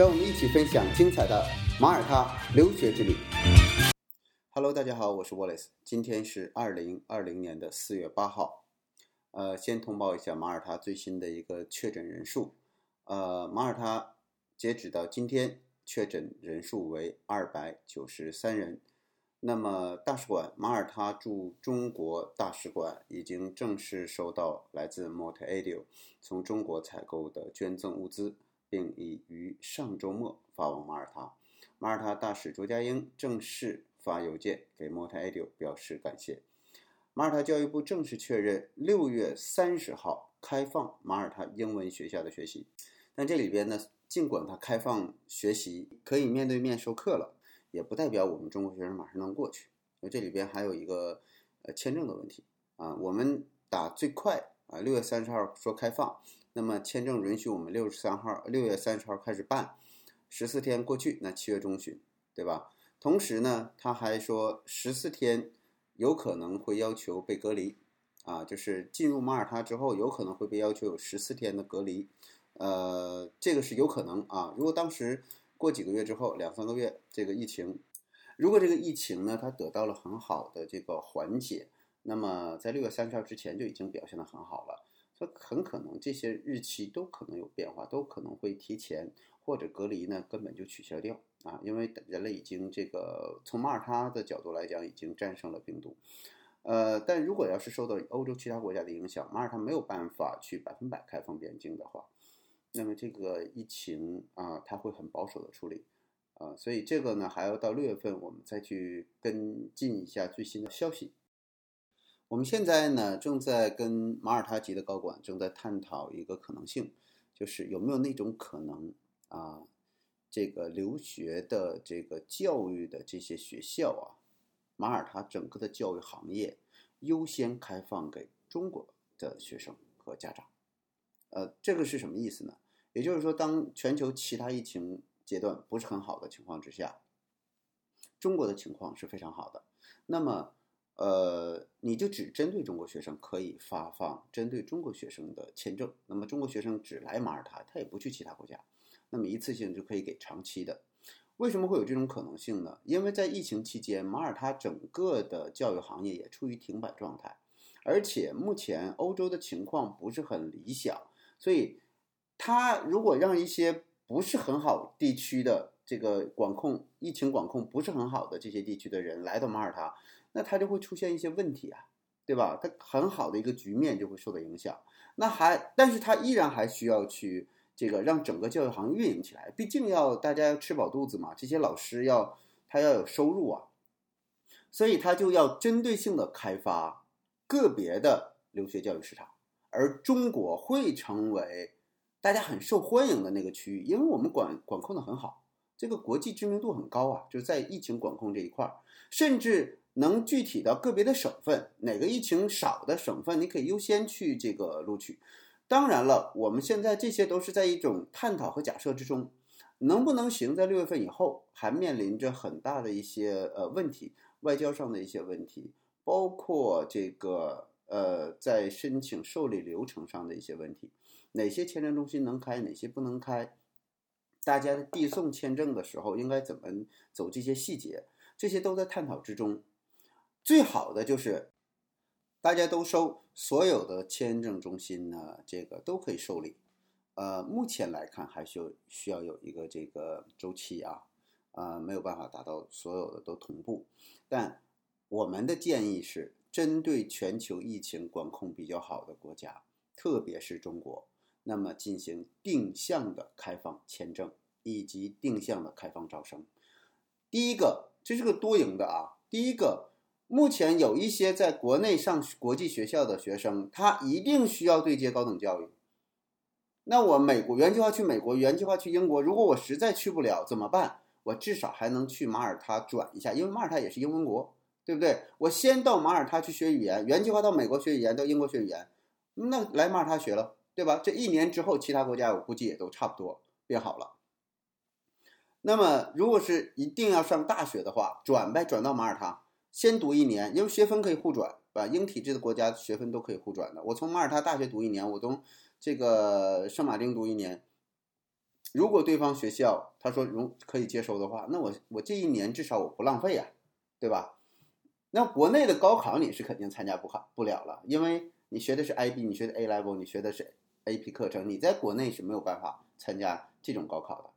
让我们一起分享精彩的马耳他留学之旅。Hello，大家好，我是 Wallace，今天是二零二零年的四月八号。呃，先通报一下马耳他最新的一个确诊人数。呃，马耳他截止到今天确诊人数为二百九十三人。那么，大使馆马耳他驻中国大使馆已经正式收到来自 Montevideo 从中国采购的捐赠物资，并已于上周末发往马耳他。马耳他大使卓家英正式发邮件给 mort edu 表示感谢。马耳他教育部正式确认，六月三十号开放马耳他英文学校的学习。但这里边呢，尽管它开放学习，可以面对面授课了。也不代表我们中国学生马上能过去，因为这里边还有一个呃签证的问题啊。我们打最快啊，六月三十号说开放，那么签证允许我们六十三号、六月三十号开始办，十四天过去，那七月中旬，对吧？同时呢，他还说十四天有可能会要求被隔离啊，就是进入马耳他之后有可能会被要求有十四天的隔离，呃，这个是有可能啊。如果当时过几个月之后，两三个月，这个疫情，如果这个疫情呢，它得到了很好的这个缓解，那么在六月三十号之前就已经表现得很好了，所以很可能这些日期都可能有变化，都可能会提前或者隔离呢，根本就取消掉啊，因为人类已经这个从马耳他的角度来讲，已经战胜了病毒，呃，但如果要是受到欧洲其他国家的影响，马耳他没有办法去百分百开放边境的话。那么这个疫情啊，它会很保守的处理，啊，所以这个呢还要到六月份我们再去跟进一下最新的消息。我们现在呢正在跟马耳他籍的高管正在探讨一个可能性，就是有没有那种可能啊，这个留学的这个教育的这些学校啊，马耳他整个的教育行业优先开放给中国的学生和家长。呃，这个是什么意思呢？也就是说，当全球其他疫情阶段不是很好的情况之下，中国的情况是非常好的。那么，呃，你就只针对中国学生可以发放针对中国学生的签证。那么，中国学生只来马耳他，他也不去其他国家。那么，一次性就可以给长期的。为什么会有这种可能性呢？因为在疫情期间，马耳他整个的教育行业也处于停摆状态，而且目前欧洲的情况不是很理想。所以，他如果让一些不是很好地区的这个管控疫情管控不是很好的这些地区的人来到马耳他，那他就会出现一些问题啊，对吧？他很好的一个局面就会受到影响。那还，但是他依然还需要去这个让整个教育行业运营起来，毕竟要大家要吃饱肚子嘛，这些老师要他要有收入啊，所以他就要针对性的开发个别的留学教育市场。而中国会成为大家很受欢迎的那个区域，因为我们管管控的很好，这个国际知名度很高啊，就是在疫情管控这一块儿，甚至能具体到个别的省份，哪个疫情少的省份，你可以优先去这个录取。当然了，我们现在这些都是在一种探讨和假设之中，能不能行，在六月份以后还面临着很大的一些呃问题，外交上的一些问题，包括这个。呃，在申请受理流程上的一些问题，哪些签证中心能开，哪些不能开？大家递送签证的时候应该怎么走？这些细节，这些都在探讨之中。最好的就是大家都收，所有的签证中心呢，这个都可以受理。呃，目前来看还需要需要有一个这个周期啊，呃，没有办法达到所有的都同步。但我们的建议是。针对全球疫情管控比较好的国家，特别是中国，那么进行定向的开放签证以及定向的开放招生。第一个，这是个多赢的啊。第一个，目前有一些在国内上国际学校的学生，他一定需要对接高等教育。那我美国原计划去美国，原计划去英国，如果我实在去不了怎么办？我至少还能去马耳他转一下，因为马耳他也是英文国，对不对？我先到马耳他去学语言，原计划到美国学语言，到英国学语言，那来马耳他学了，对吧？这一年之后，其他国家我估计也都差不多变好了。那么，如果是一定要上大学的话，转呗，转到马耳他，先读一年，因为学分可以互转，把？英体制的国家学分都可以互转的。我从马耳他大学读一年，我从这个圣马丁读一年。如果对方学校他说容可以接收的话，那我我这一年至少我不浪费呀，对吧？那国内的高考你是肯定参加不考不了了，因为你学的是 IB，你学的 A level，你学的是 AP 课程，你在国内是没有办法参加这种高考的。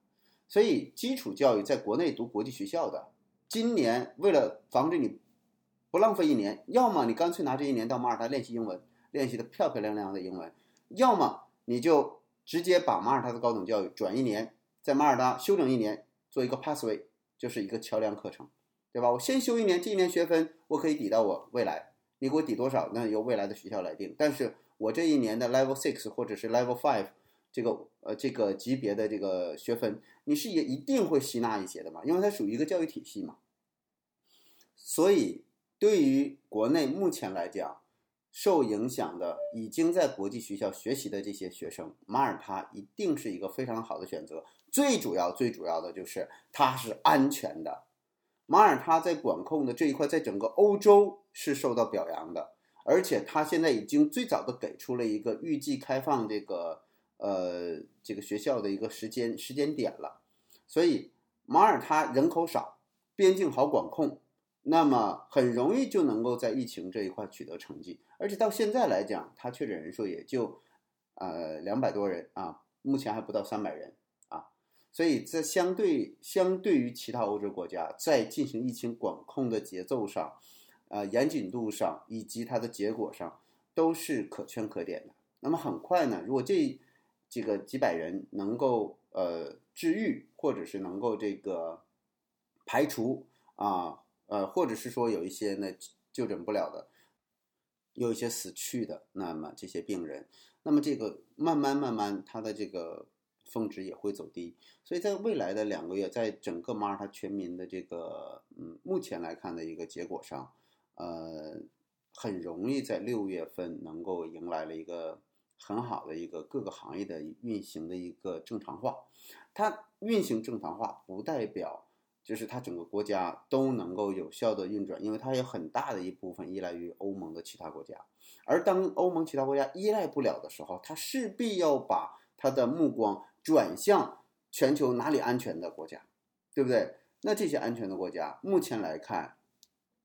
所以基础教育在国内读国际学校的，今年为了防止你不浪费一年，要么你干脆拿这一年到马耳他练习英文，练习的漂漂亮亮的英文，要么你就。直接把马耳他的高等教育转一年，在马耳他休整一年，做一个 pathway，就是一个桥梁课程，对吧？我先修一年，这一年学分我可以抵到我未来，你给我抵多少，那由未来的学校来定。但是我这一年的 level six 或者是 level five 这个呃这个级别的这个学分，你是也一定会吸纳一些的嘛？因为它属于一个教育体系嘛。所以对于国内目前来讲，受影响的已经在国际学校学习的这些学生，马耳他一定是一个非常好的选择。最主要、最主要的就是它是安全的。马耳他在管控的这一块，在整个欧洲是受到表扬的，而且它现在已经最早的给出了一个预计开放这个呃这个学校的一个时间时间点了。所以马耳他人口少，边境好管控。那么很容易就能够在疫情这一块取得成绩，而且到现在来讲，它确诊人数也就，呃两百多人啊，目前还不到三百人啊，所以在相对相对于其他欧洲国家，在进行疫情管控的节奏上，呃严谨度上以及它的结果上都是可圈可点的。那么很快呢，如果这这个几百人能够呃治愈，或者是能够这个排除啊。呃，或者是说有一些呢就诊不了的，有一些死去的，那么这些病人，那么这个慢慢慢慢，他的这个峰值也会走低，所以在未来的两个月，在整个马耳他全民的这个嗯目前来看的一个结果上，呃，很容易在六月份能够迎来了一个很好的一个各个行业的运行的一个正常化，它运行正常化不代表。就是它整个国家都能够有效的运转，因为它有很大的一部分依赖于欧盟的其他国家，而当欧盟其他国家依赖不了的时候，它势必要把它的目光转向全球哪里安全的国家，对不对？那这些安全的国家，目前来看，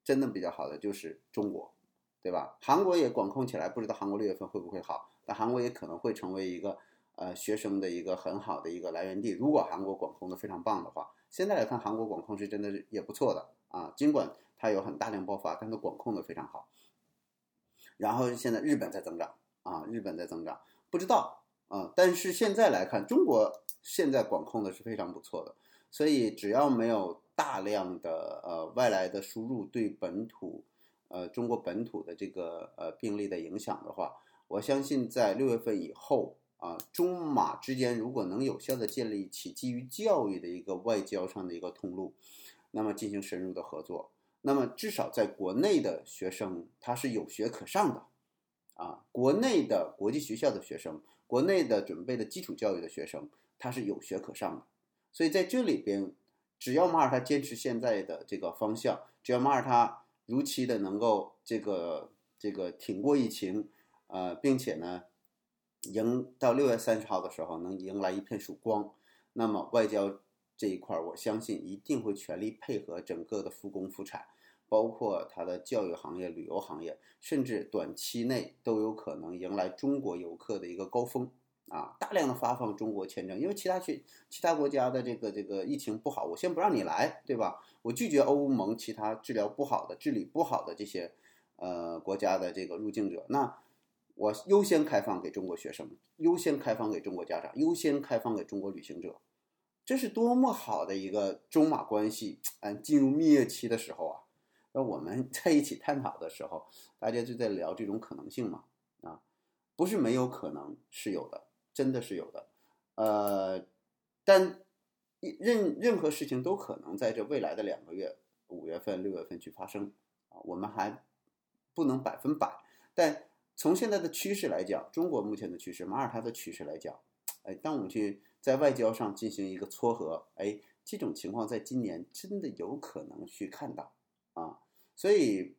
真的比较好的就是中国，对吧？韩国也管控起来，不知道韩国六月份会不会好，但韩国也可能会成为一个呃学生的一个很好的一个来源地，如果韩国管控的非常棒的话。现在来看，韩国管控是真的是也不错的啊，尽管它有很大量爆发，但它管控的非常好。然后现在日本在增长啊，日本在增长，不知道啊，但是现在来看，中国现在管控的是非常不错的。所以只要没有大量的呃外来的输入对本土呃中国本土的这个呃病例的影响的话，我相信在六月份以后。啊，中马之间如果能有效的建立起基于教育的一个外交上的一个通路，那么进行深入的合作，那么至少在国内的学生他是有学可上的，啊，国内的国际学校的学生，国内的准备的基础教育的学生，他是有学可上的。所以在这里边，只要马耳他坚持现在的这个方向，只要马耳他如期的能够这个这个挺过疫情，呃，并且呢。迎到六月三十号的时候，能迎来一片曙光。那么外交这一块，我相信一定会全力配合整个的复工复产，包括它的教育行业、旅游行业，甚至短期内都有可能迎来中国游客的一个高峰啊！大量的发放中国签证，因为其他去其他国家的这个这个疫情不好，我先不让你来，对吧？我拒绝欧盟其他治疗不好的、治理不好的这些呃国家的这个入境者，那。我优先开放给中国学生，优先开放给中国家长，优先开放给中国旅行者，这是多么好的一个中马关系！嗯，进入蜜月期的时候啊，那我们 在一起探讨的时候，大家就在聊这种可能性嘛？啊，不是没有可能，是有的，真的是有的。呃，但任任何事情都可能在这未来的两个月，五月份、六月份去发生啊，我们还不能百分百，但从现在的趋势来讲，中国目前的趋势，马耳他的趋势来讲，哎，当我们去在外交上进行一个撮合，哎，这种情况在今年真的有可能去看到啊，所以，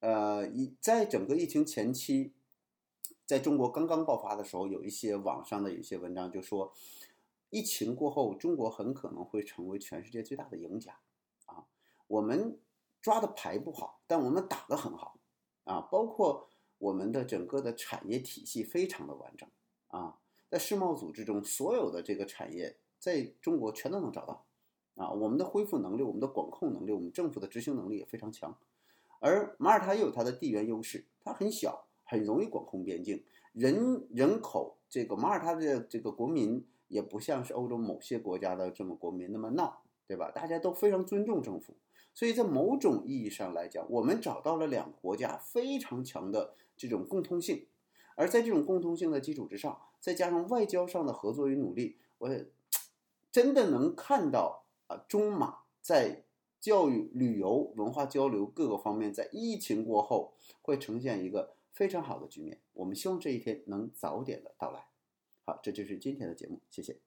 呃，一在整个疫情前期，在中国刚刚爆发的时候，有一些网上的有些文章就说。疫情过后，中国很可能会成为全世界最大的赢家，啊，我们抓的牌不好，但我们打的很好，啊，包括我们的整个的产业体系非常的完整，啊，在世贸组织中，所有的这个产业在中国全都能找到，啊，我们的恢复能力、我们的管控能力、我们政府的执行能力也非常强，而马耳他又有它的地缘优势，它很小，很容易管控边境，人人口这个马耳他的这个国民。也不像是欧洲某些国家的这么国民那么闹，对吧？大家都非常尊重政府，所以在某种意义上来讲，我们找到了两个国家非常强的这种共通性，而在这种共通性的基础之上，再加上外交上的合作与努力，我真的能看到啊，中马在教育、旅游、文化交流各个方面，在疫情过后会呈现一个非常好的局面。我们希望这一天能早点的到来。好，这就是今天的节目，谢谢。